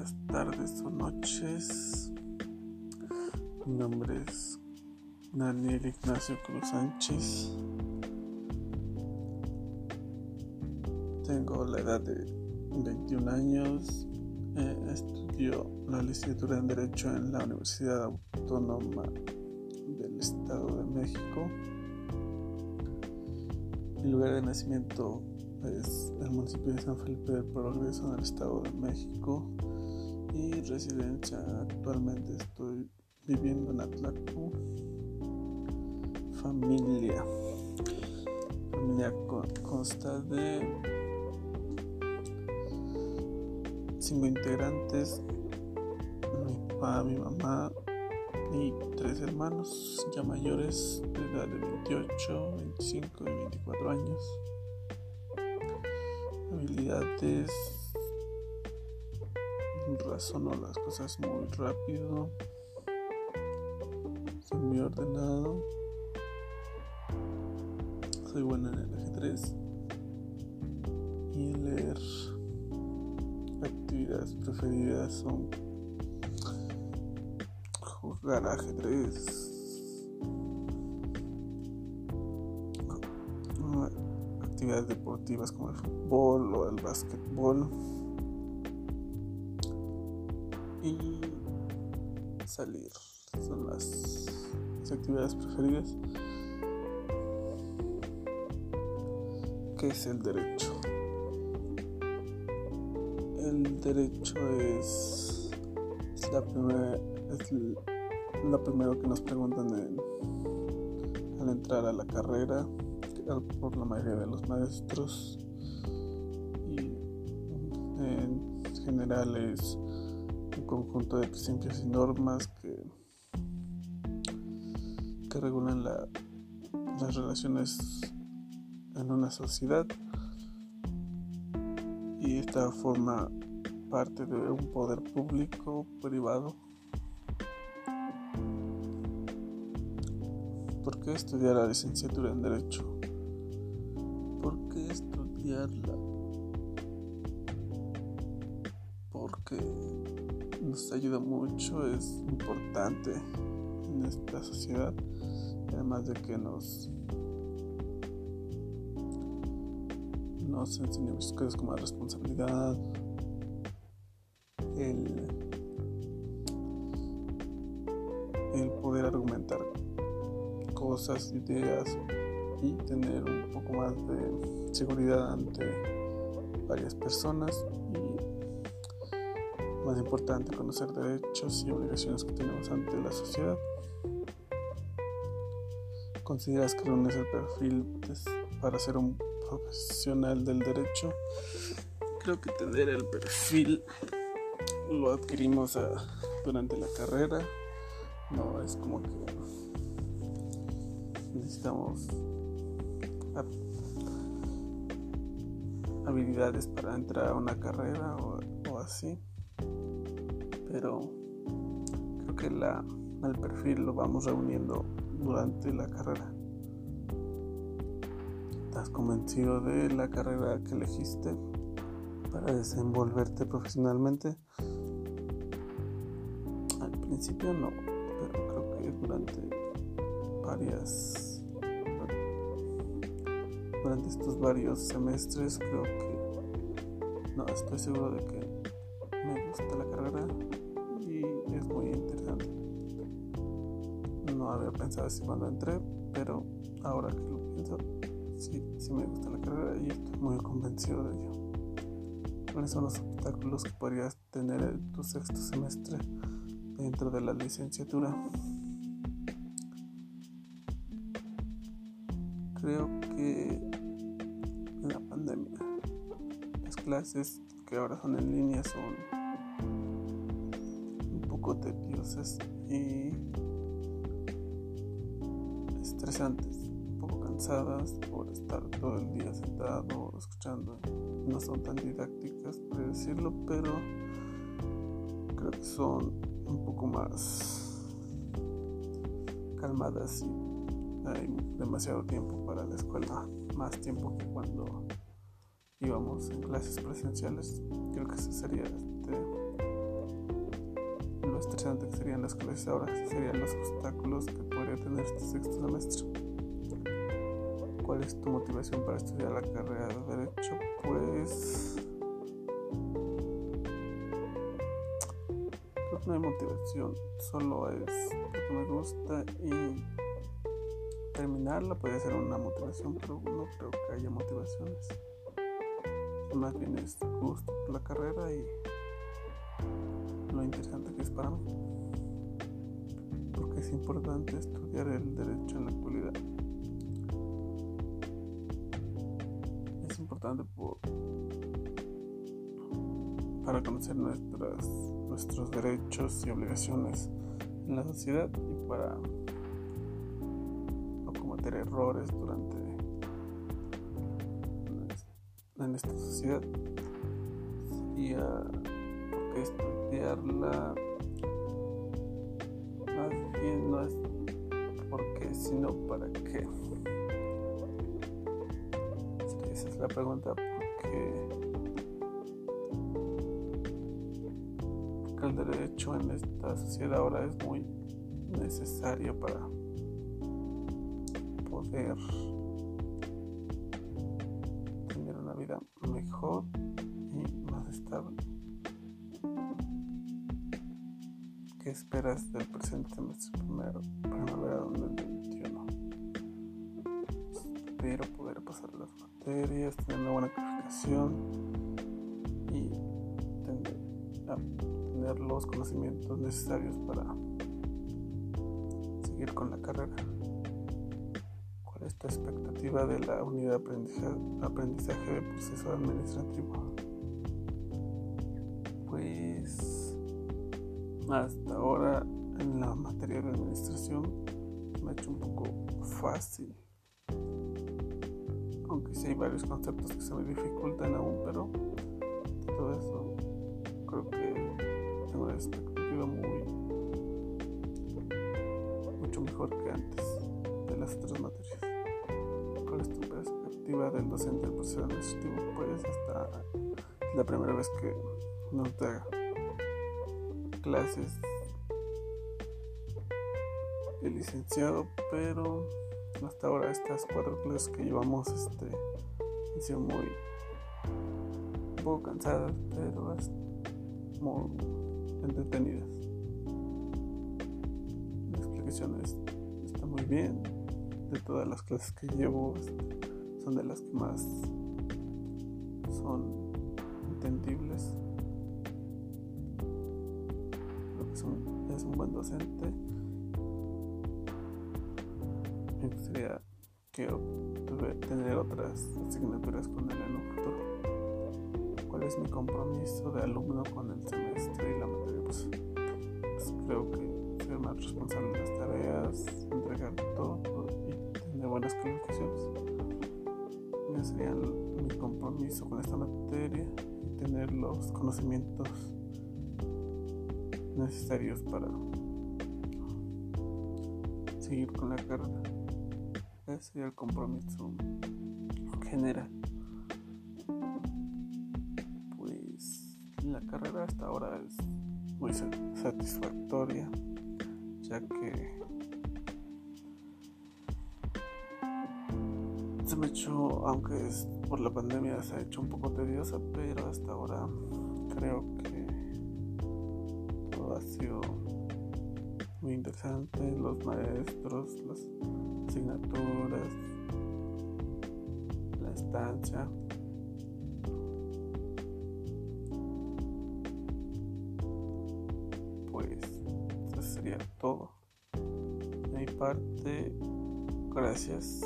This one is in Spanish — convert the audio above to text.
días, tardes o noches. Mi nombre es Daniel Ignacio Cruz Sánchez. Tengo la edad de 21 años. Eh, estudio la licenciatura en Derecho en la Universidad Autónoma del Estado de México. Mi lugar de nacimiento es el municipio de San Felipe del Progreso en el Estado de México y residencia actualmente estoy viviendo en Atlacú. Familia. Familia consta de cinco integrantes, mi papá, mi mamá y tres hermanos ya mayores de edad de 28, 25 y 24 años habilidades. Razono las cosas muy rápido. Soy muy ordenado. Soy bueno en el ajedrez. Y leer. Actividades preferidas son jugar ajedrez actividades deportivas como el fútbol o el básquetbol y salir son las, actividades preferidas ¿Qué es el derecho? El derecho es, la primera es lo primero que nos preguntan al entrar a la carrera por la mayoría de los maestros. Y en general es un conjunto de principios y normas que, que regulan las relaciones en una sociedad. Y esta forma parte de un poder público privado. ¿Por qué estudiar la licenciatura en Derecho? Porque nos ayuda mucho, es importante en esta sociedad, además de que nos nos enseña muchas cosas como la responsabilidad, el, el poder argumentar cosas, ideas y tener un poco más de seguridad ante varias personas y más importante conocer derechos y obligaciones que tenemos ante la sociedad. ¿Consideras que no es el perfil para ser un profesional del derecho? Creo que tener el perfil lo adquirimos ah, durante la carrera. No es como que necesitamos habilidades para entrar a una carrera o, así. Pero creo que la, el perfil lo vamos reuniendo durante la carrera. Estás convencido de la carrera que elegiste para desenvolverte profesionalmente al principio no pero creo que durante varias durante estos varios semestres creo que no estoy seguro de que me gusta la carrera y es muy interesante. No había pensado así cuando entré pero ahora que lo pienso sí, sí me gusta la carrera y estoy muy convencido de ello. Cuáles son los obstáculos que podrías tener en tu sexto semestre dentro de la licenciatura creo que clases que ahora son en línea son un poco tediosas y estresantes, un poco cansadas por estar todo el día sentado escuchando. No son tan didácticas, por decirlo, pero creo que son un poco más calmadas y hay demasiado tiempo para la escuela más tiempo que cuando íbamos en clases presenciales. Creo que ese sería este, interesante que serían las clases ahora, serían los obstáculos que podría tener este sexto semestre. ¿Cuál es tu motivación para estudiar la carrera de Derecho? Pues creo que no hay motivación, solo es porque me gusta y terminarla puede ser una motivación, pero no creo que haya motivaciones. Más bien es gusto por la carrera y lo interesante que es para mí. Porque es importante estudiar el derecho en la actualidad. Es importante por, para conocer nuestras, nuestros derechos y obligaciones en la sociedad y para no cometer errores durante en esta sociedad sería porque estudiarla más bien no es porque sino para qué. Esa es la pregunta porque el derecho en esta sociedad ahora es muy necesario para poder ¿Qué esperas del presente semestre primero, primavera 2021? Espero poder pasar las materias, tener una buena calificación y tener, los conocimientos necesarios para seguir con la carrera esta expectativa de la unidad de aprendizaje, del proceso administrativo. Pues hasta ahora en la materia de administración me ha hecho un poco fácil. Aunque sí hay varios conceptos que se me dificultan aún, pero todo eso creo que tengo una expectativa muy mucho mejor que antes de las otras materias tu perspectiva del docente del proceso administrativo? Pues hasta la primera vez que nos da clases el licenciado, pero hasta ahora estas cuatro clases que llevamos este, han sido muy un poco cansadas, pero muy entretenidas. La explicación está muy bien de todas las clases que llevo son de las que más son entendibles. Es un, es un buen docente. Me gustaría que tener otras asignaturas con él en un futuro. ¿Cuál es mi compromiso de alumno con el semestre y la materia? Pues, pues creo que ser más responsable de las tareas, entregar todo buenas calificaciones. Ese sería mi compromiso con esta materia y tener los conocimientos necesarios para seguir con la carrera. Ese sería el compromiso general. Pues la carrera hasta ahora es muy satisfactoria, ya que se me ha hecho, aunque es por la pandemia se ha hecho un poco tediosa, pero hasta ahora creo que sido muy interesante, los maestros, las asignaturas, la estancia. Pues eso sería todo. De mi parte, gracias